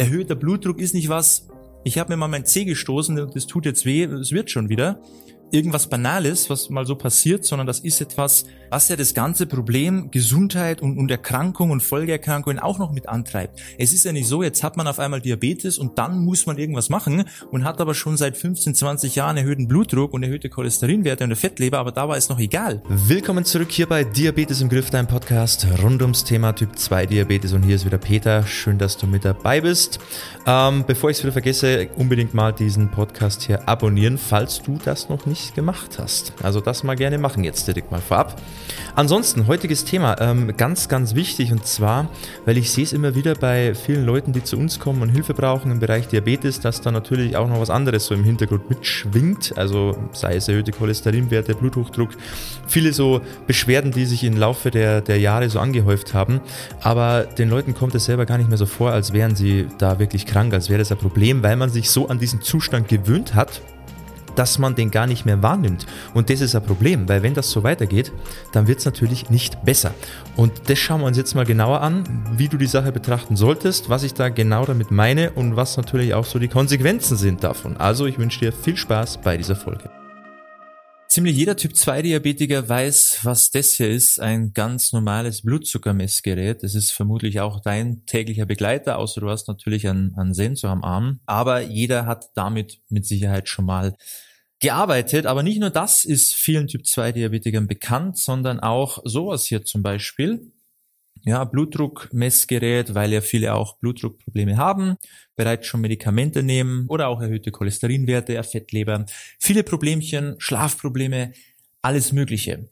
erhöhter Blutdruck ist nicht was, ich habe mir mal mein Zeh gestoßen und es tut jetzt weh, es wird schon wieder irgendwas Banales, was mal so passiert, sondern das ist etwas, was ja das ganze Problem Gesundheit und, und Erkrankung und Folgeerkrankungen auch noch mit antreibt. Es ist ja nicht so, jetzt hat man auf einmal Diabetes und dann muss man irgendwas machen und hat aber schon seit 15, 20 Jahren erhöhten Blutdruck und erhöhte Cholesterinwerte und eine Fettleber, aber da war es noch egal. Willkommen zurück hier bei Diabetes im Griff, dein Podcast rund ums Thema Typ 2 Diabetes und hier ist wieder Peter. Schön, dass du mit dabei bist. Ähm, bevor ich es wieder vergesse, unbedingt mal diesen Podcast hier abonnieren, falls du das noch nicht nicht gemacht hast. Also das mal gerne machen jetzt direkt mal vorab. Ansonsten, heutiges Thema, ähm, ganz, ganz wichtig und zwar, weil ich sehe es immer wieder bei vielen Leuten, die zu uns kommen und Hilfe brauchen im Bereich Diabetes, dass da natürlich auch noch was anderes so im Hintergrund mitschwingt, also sei es erhöhte Cholesterinwerte, Bluthochdruck, viele so Beschwerden, die sich im Laufe der, der Jahre so angehäuft haben, aber den Leuten kommt es selber gar nicht mehr so vor, als wären sie da wirklich krank, als wäre das ein Problem, weil man sich so an diesen Zustand gewöhnt hat, dass man den gar nicht mehr wahrnimmt. Und das ist ein Problem, weil wenn das so weitergeht, dann wird es natürlich nicht besser. Und das schauen wir uns jetzt mal genauer an, wie du die Sache betrachten solltest, was ich da genau damit meine und was natürlich auch so die Konsequenzen sind davon. Also ich wünsche dir viel Spaß bei dieser Folge. Ziemlich jeder Typ 2 Diabetiker weiß, was das hier ist, ein ganz normales Blutzuckermessgerät. Das ist vermutlich auch dein täglicher Begleiter, außer du hast natürlich einen, einen Sensor am Arm. Aber jeder hat damit mit Sicherheit schon mal gearbeitet. Aber nicht nur das ist vielen Typ 2 Diabetikern bekannt, sondern auch sowas hier zum Beispiel ja, Blutdruckmessgerät, weil ja viele auch Blutdruckprobleme haben, bereits schon Medikamente nehmen oder auch erhöhte Cholesterinwerte, Fettleber, viele Problemchen, Schlafprobleme, alles Mögliche.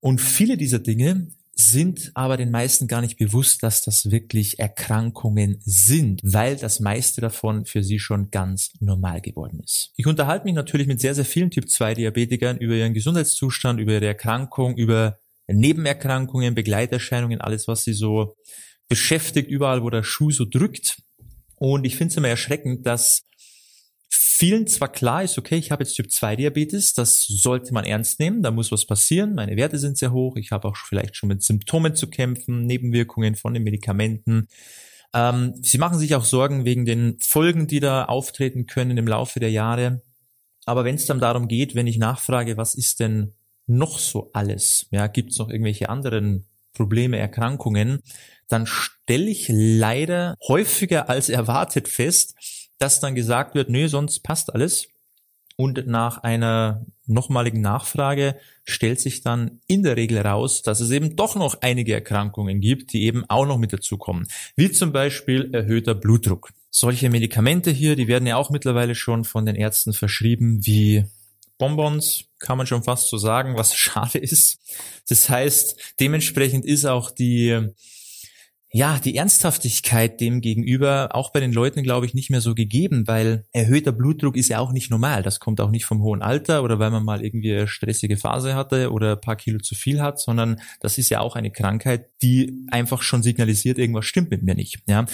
Und viele dieser Dinge sind aber den meisten gar nicht bewusst, dass das wirklich Erkrankungen sind, weil das meiste davon für sie schon ganz normal geworden ist. Ich unterhalte mich natürlich mit sehr, sehr vielen Typ 2 Diabetikern über ihren Gesundheitszustand, über ihre Erkrankung, über Nebenerkrankungen, Begleiterscheinungen, alles, was sie so beschäftigt, überall, wo der Schuh so drückt. Und ich finde es immer erschreckend, dass vielen zwar klar ist, okay, ich habe jetzt Typ 2 Diabetes, das sollte man ernst nehmen, da muss was passieren, meine Werte sind sehr hoch, ich habe auch vielleicht schon mit Symptomen zu kämpfen, Nebenwirkungen von den Medikamenten. Ähm, sie machen sich auch Sorgen wegen den Folgen, die da auftreten können im Laufe der Jahre. Aber wenn es dann darum geht, wenn ich nachfrage, was ist denn noch so alles? Ja, gibt es noch irgendwelche anderen Probleme, Erkrankungen? Dann stelle ich leider häufiger als erwartet fest, dass dann gesagt wird, nö, sonst passt alles. Und nach einer nochmaligen Nachfrage stellt sich dann in der Regel raus, dass es eben doch noch einige Erkrankungen gibt, die eben auch noch mit dazukommen. Wie zum Beispiel erhöhter Blutdruck. Solche Medikamente hier, die werden ja auch mittlerweile schon von den Ärzten verschrieben, wie Bonbons, kann man schon fast so sagen, was schade ist. Das heißt, dementsprechend ist auch die, ja, die Ernsthaftigkeit dem gegenüber auch bei den Leuten, glaube ich, nicht mehr so gegeben, weil erhöhter Blutdruck ist ja auch nicht normal. Das kommt auch nicht vom hohen Alter oder weil man mal irgendwie eine stressige Phase hatte oder ein paar Kilo zu viel hat, sondern das ist ja auch eine Krankheit, die einfach schon signalisiert, irgendwas stimmt mit mir nicht. Ja.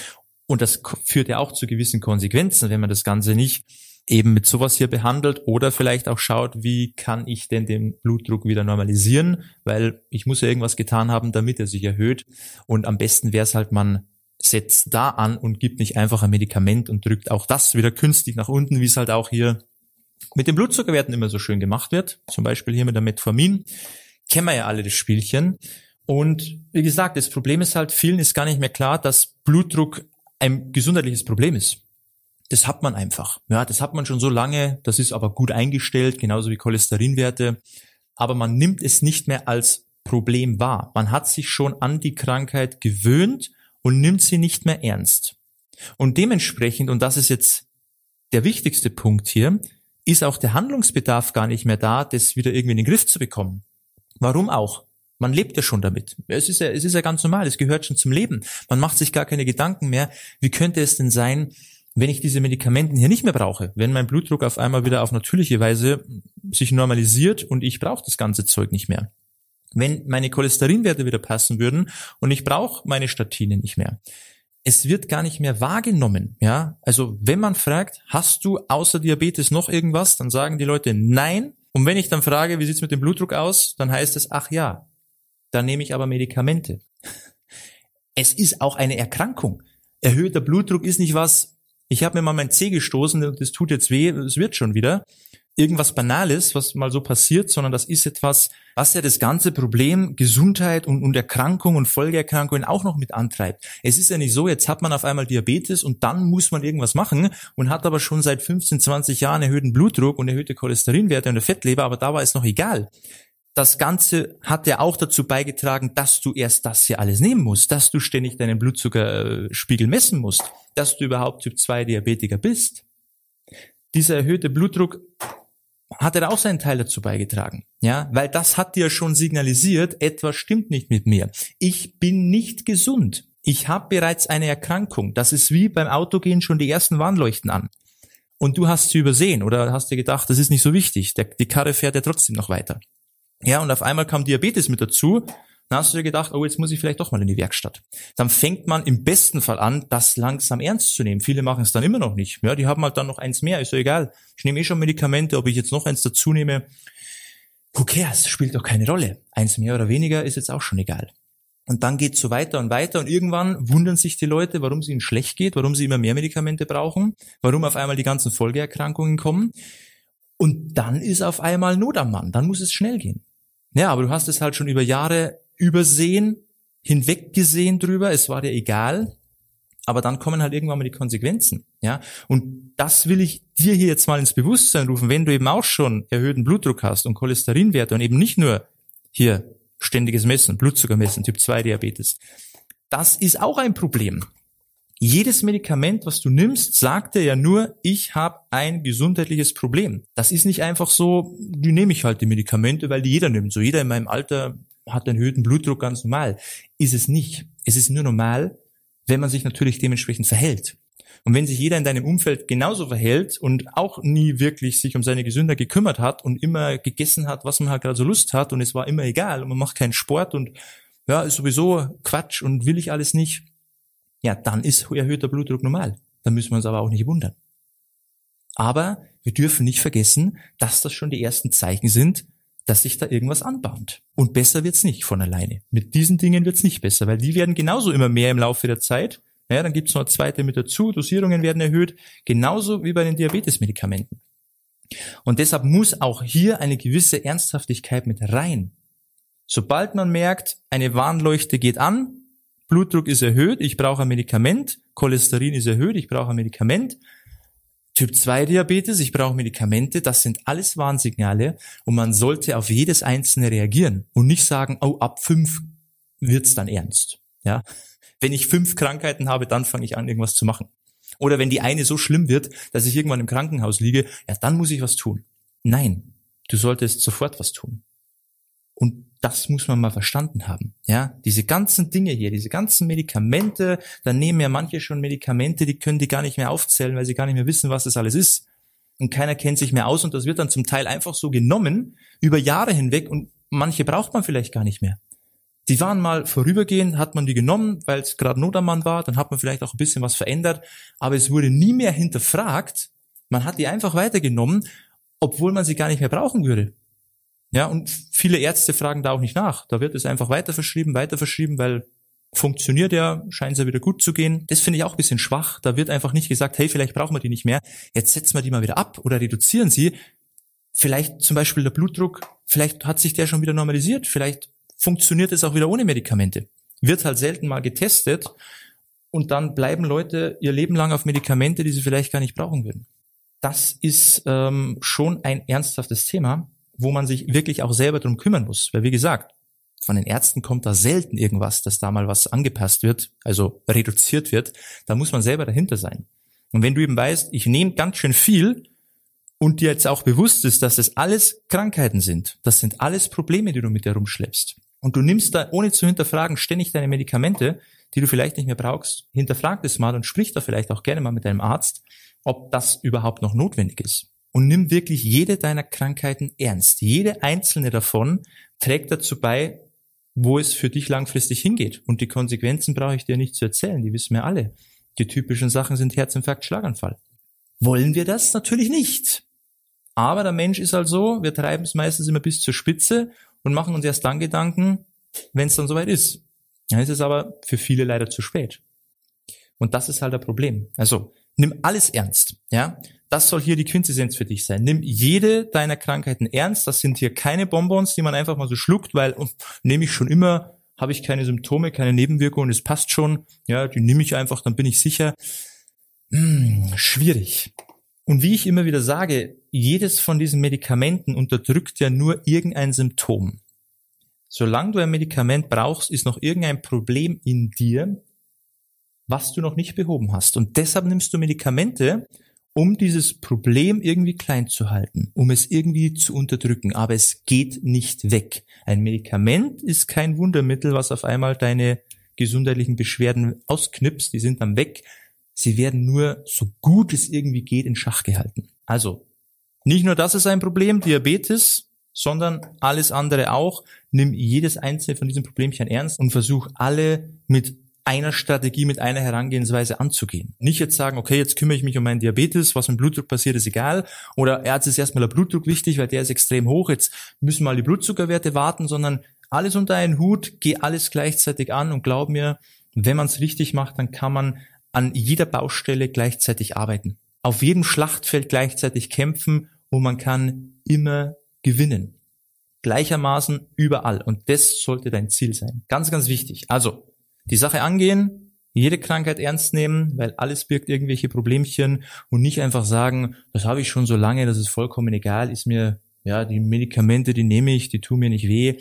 Und das führt ja auch zu gewissen Konsequenzen, wenn man das Ganze nicht eben mit sowas hier behandelt oder vielleicht auch schaut, wie kann ich denn den Blutdruck wieder normalisieren, weil ich muss ja irgendwas getan haben, damit er sich erhöht. Und am besten wäre es halt, man setzt da an und gibt nicht einfach ein Medikament und drückt auch das wieder künstlich nach unten, wie es halt auch hier mit den Blutzuckerwerten immer so schön gemacht wird. Zum Beispiel hier mit der Metformin. Kennen wir ja alle das Spielchen. Und wie gesagt, das Problem ist halt, vielen ist gar nicht mehr klar, dass Blutdruck ein gesundheitliches Problem ist das hat man einfach. Ja, das hat man schon so lange, das ist aber gut eingestellt, genauso wie Cholesterinwerte. Aber man nimmt es nicht mehr als Problem wahr. Man hat sich schon an die Krankheit gewöhnt und nimmt sie nicht mehr ernst. Und dementsprechend, und das ist jetzt der wichtigste Punkt hier, ist auch der Handlungsbedarf gar nicht mehr da, das wieder irgendwie in den Griff zu bekommen. Warum auch? Man lebt ja schon damit. Es ist ja, es ist ja ganz normal, es gehört schon zum Leben. Man macht sich gar keine Gedanken mehr, wie könnte es denn sein, wenn ich diese Medikamenten hier nicht mehr brauche, wenn mein Blutdruck auf einmal wieder auf natürliche Weise sich normalisiert und ich brauche das ganze Zeug nicht mehr. Wenn meine Cholesterinwerte wieder passen würden und ich brauche meine Statine nicht mehr. Es wird gar nicht mehr wahrgenommen, ja. Also wenn man fragt, hast du außer Diabetes noch irgendwas, dann sagen die Leute nein. Und wenn ich dann frage, wie sieht's mit dem Blutdruck aus, dann heißt es, ach ja, dann nehme ich aber Medikamente. Es ist auch eine Erkrankung. Erhöhter Blutdruck ist nicht was, ich habe mir mal mein Zeh gestoßen und das tut jetzt weh, es wird schon wieder. Irgendwas Banales, was mal so passiert, sondern das ist etwas, was ja das ganze Problem Gesundheit und, und Erkrankung und Folgeerkrankungen auch noch mit antreibt. Es ist ja nicht so, jetzt hat man auf einmal Diabetes und dann muss man irgendwas machen und hat aber schon seit 15, 20 Jahren erhöhten Blutdruck und erhöhte Cholesterinwerte und eine Fettleber, aber da war es noch egal das Ganze hat ja auch dazu beigetragen, dass du erst das hier alles nehmen musst, dass du ständig deinen Blutzuckerspiegel messen musst, dass du überhaupt Typ 2 Diabetiker bist. Dieser erhöhte Blutdruck hat er auch seinen Teil dazu beigetragen. Ja, weil das hat dir schon signalisiert, etwas stimmt nicht mit mir. Ich bin nicht gesund. Ich habe bereits eine Erkrankung. Das ist wie beim Autogehen schon die ersten Warnleuchten an. Und du hast sie übersehen oder hast dir gedacht, das ist nicht so wichtig. Der, die Karre fährt ja trotzdem noch weiter. Ja, und auf einmal kam Diabetes mit dazu. Dann hast du dir gedacht, oh, jetzt muss ich vielleicht doch mal in die Werkstatt. Dann fängt man im besten Fall an, das langsam ernst zu nehmen. Viele machen es dann immer noch nicht. Ja, die haben halt dann noch eins mehr, ist ja egal. Ich nehme eh schon Medikamente, ob ich jetzt noch eins dazu nehme. Who cares? Spielt doch keine Rolle. Eins mehr oder weniger ist jetzt auch schon egal. Und dann geht's so weiter und weiter und irgendwann wundern sich die Leute, warum es ihnen schlecht geht, warum sie immer mehr Medikamente brauchen, warum auf einmal die ganzen Folgeerkrankungen kommen. Und dann ist auf einmal Not am Mann, dann muss es schnell gehen. Ja, aber du hast es halt schon über Jahre übersehen, hinweggesehen drüber, es war dir egal, aber dann kommen halt irgendwann mal die Konsequenzen, ja. Und das will ich dir hier jetzt mal ins Bewusstsein rufen, wenn du eben auch schon erhöhten Blutdruck hast und Cholesterinwerte und eben nicht nur hier ständiges Messen, Blutzuckermessen, Typ 2 Diabetes. Das ist auch ein Problem. Jedes Medikament, was du nimmst, sagt dir ja nur, ich habe ein gesundheitliches Problem. Das ist nicht einfach so, die nehme ich halt die Medikamente, weil die jeder nimmt. So jeder in meinem Alter hat einen erhöhten Blutdruck ganz normal. Ist es nicht. Es ist nur normal, wenn man sich natürlich dementsprechend verhält. Und wenn sich jeder in deinem Umfeld genauso verhält und auch nie wirklich sich um seine Gesundheit gekümmert hat und immer gegessen hat, was man halt gerade so Lust hat und es war immer egal und man macht keinen Sport und ja, ist sowieso Quatsch und will ich alles nicht, ja, dann ist erhöhter Blutdruck normal. Da müssen wir uns aber auch nicht wundern. Aber wir dürfen nicht vergessen, dass das schon die ersten Zeichen sind, dass sich da irgendwas anbahnt. Und besser wird's nicht von alleine. Mit diesen Dingen wird's nicht besser, weil die werden genauso immer mehr im Laufe der Zeit. Ja, dann gibt's noch zweite mit dazu, Dosierungen werden erhöht, genauso wie bei den Diabetesmedikamenten. Und deshalb muss auch hier eine gewisse Ernsthaftigkeit mit rein. Sobald man merkt, eine Warnleuchte geht an, Blutdruck ist erhöht, ich brauche ein Medikament, Cholesterin ist erhöht, ich brauche ein Medikament, Typ 2 Diabetes, ich brauche Medikamente, das sind alles Warnsignale und man sollte auf jedes einzelne reagieren und nicht sagen, oh, ab fünf wird's dann ernst. Ja, wenn ich fünf Krankheiten habe, dann fange ich an, irgendwas zu machen. Oder wenn die eine so schlimm wird, dass ich irgendwann im Krankenhaus liege, ja, dann muss ich was tun. Nein, du solltest sofort was tun. Das muss man mal verstanden haben. Ja, diese ganzen Dinge hier, diese ganzen Medikamente, da nehmen ja manche schon Medikamente, die können die gar nicht mehr aufzählen, weil sie gar nicht mehr wissen, was das alles ist. Und keiner kennt sich mehr aus und das wird dann zum Teil einfach so genommen über Jahre hinweg und manche braucht man vielleicht gar nicht mehr. Die waren mal vorübergehend, hat man die genommen, weil es gerade Not am Mann war, dann hat man vielleicht auch ein bisschen was verändert, aber es wurde nie mehr hinterfragt. Man hat die einfach weitergenommen, obwohl man sie gar nicht mehr brauchen würde. Ja, und viele Ärzte fragen da auch nicht nach. Da wird es einfach weiter verschrieben, weiter verschrieben, weil funktioniert ja, scheint es ja wieder gut zu gehen. Das finde ich auch ein bisschen schwach. Da wird einfach nicht gesagt, hey, vielleicht brauchen wir die nicht mehr. Jetzt setzen wir die mal wieder ab oder reduzieren sie. Vielleicht zum Beispiel der Blutdruck, vielleicht hat sich der schon wieder normalisiert. Vielleicht funktioniert es auch wieder ohne Medikamente. Wird halt selten mal getestet und dann bleiben Leute ihr Leben lang auf Medikamente, die sie vielleicht gar nicht brauchen würden. Das ist ähm, schon ein ernsthaftes Thema wo man sich wirklich auch selber drum kümmern muss. Weil wie gesagt, von den Ärzten kommt da selten irgendwas, dass da mal was angepasst wird, also reduziert wird. Da muss man selber dahinter sein. Und wenn du eben weißt, ich nehme ganz schön viel und dir jetzt auch bewusst ist, dass es alles Krankheiten sind, das sind alles Probleme, die du mit dir rumschleppst. Und du nimmst da, ohne zu hinterfragen, ständig deine Medikamente, die du vielleicht nicht mehr brauchst, hinterfrag das mal und sprich da vielleicht auch gerne mal mit deinem Arzt, ob das überhaupt noch notwendig ist und nimm wirklich jede deiner Krankheiten ernst. Jede einzelne davon trägt dazu bei, wo es für dich langfristig hingeht. Und die Konsequenzen brauche ich dir nicht zu erzählen, die wissen wir alle. Die typischen Sachen sind Herzinfarkt, Schlaganfall. Wollen wir das? Natürlich nicht. Aber der Mensch ist halt so, wir treiben es meistens immer bis zur Spitze und machen uns erst dann Gedanken, wenn es dann soweit ist. Dann ist es aber für viele leider zu spät. Und das ist halt ein Problem. Also nimm alles ernst, ja. Das soll hier die Quintessenz für dich sein. Nimm jede deiner Krankheiten ernst. Das sind hier keine Bonbons, die man einfach mal so schluckt, weil oh, nehme ich schon immer, habe ich keine Symptome, keine Nebenwirkungen, es passt schon. Ja, die nehme ich einfach, dann bin ich sicher. Hm, schwierig. Und wie ich immer wieder sage, jedes von diesen Medikamenten unterdrückt ja nur irgendein Symptom. Solange du ein Medikament brauchst, ist noch irgendein Problem in dir, was du noch nicht behoben hast. Und deshalb nimmst du Medikamente, um dieses Problem irgendwie klein zu halten, um es irgendwie zu unterdrücken. Aber es geht nicht weg. Ein Medikament ist kein Wundermittel, was auf einmal deine gesundheitlichen Beschwerden ausknipst. Die sind dann weg. Sie werden nur so gut es irgendwie geht in Schach gehalten. Also, nicht nur das ist ein Problem, Diabetes, sondern alles andere auch. Nimm jedes einzelne von diesen Problemchen ernst und versuch alle mit einer Strategie, mit einer Herangehensweise anzugehen. Nicht jetzt sagen, okay, jetzt kümmere ich mich um meinen Diabetes, was mit Blutdruck passiert, ist egal. Oder Ärzte ist erstmal der Blutdruck wichtig, weil der ist extrem hoch, jetzt müssen mal die Blutzuckerwerte warten, sondern alles unter einen Hut, geh alles gleichzeitig an und glaub mir, wenn man es richtig macht, dann kann man an jeder Baustelle gleichzeitig arbeiten. Auf jedem Schlachtfeld gleichzeitig kämpfen und man kann immer gewinnen. Gleichermaßen überall. Und das sollte dein Ziel sein. Ganz, ganz wichtig. Also, die Sache angehen, jede Krankheit ernst nehmen, weil alles birgt irgendwelche Problemchen und nicht einfach sagen, das habe ich schon so lange, das ist vollkommen egal, ist mir, ja, die Medikamente, die nehme ich, die tun mir nicht weh.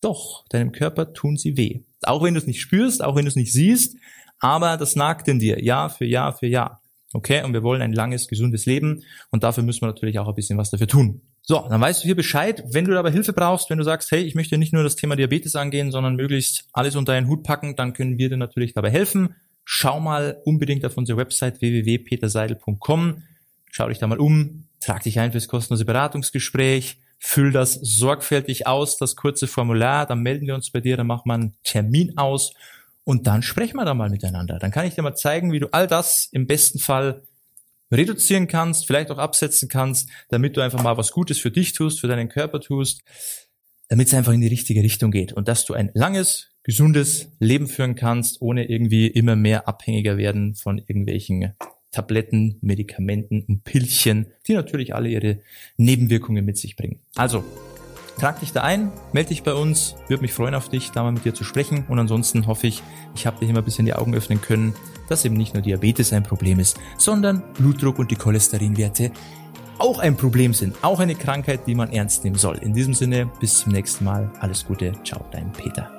Doch, deinem Körper tun sie weh. Auch wenn du es nicht spürst, auch wenn du es nicht siehst, aber das nagt in dir, Jahr für Jahr für Jahr. Okay, und wir wollen ein langes, gesundes Leben und dafür müssen wir natürlich auch ein bisschen was dafür tun. So, dann weißt du hier Bescheid. Wenn du dabei Hilfe brauchst, wenn du sagst, hey, ich möchte nicht nur das Thema Diabetes angehen, sondern möglichst alles unter einen Hut packen, dann können wir dir natürlich dabei helfen. Schau mal unbedingt auf unsere Website www.peterseidel.com. Schau dich da mal um, trag dich ein fürs kostenlose Beratungsgespräch, füll das sorgfältig aus, das kurze Formular, dann melden wir uns bei dir, dann machen wir einen Termin aus und dann sprechen wir da mal miteinander. Dann kann ich dir mal zeigen, wie du all das im besten Fall reduzieren kannst, vielleicht auch absetzen kannst, damit du einfach mal was Gutes für dich tust, für deinen Körper tust, damit es einfach in die richtige Richtung geht und dass du ein langes, gesundes Leben führen kannst, ohne irgendwie immer mehr abhängiger werden von irgendwelchen Tabletten, Medikamenten und Pillchen, die natürlich alle ihre Nebenwirkungen mit sich bringen. Also, Trag dich da ein, melde dich bei uns, würde mich freuen auf dich, da mal mit dir zu sprechen. Und ansonsten hoffe ich, ich habe dir immer ein bisschen die Augen öffnen können, dass eben nicht nur Diabetes ein Problem ist, sondern Blutdruck und die Cholesterinwerte auch ein Problem sind, auch eine Krankheit, die man ernst nehmen soll. In diesem Sinne, bis zum nächsten Mal, alles Gute, ciao, dein Peter.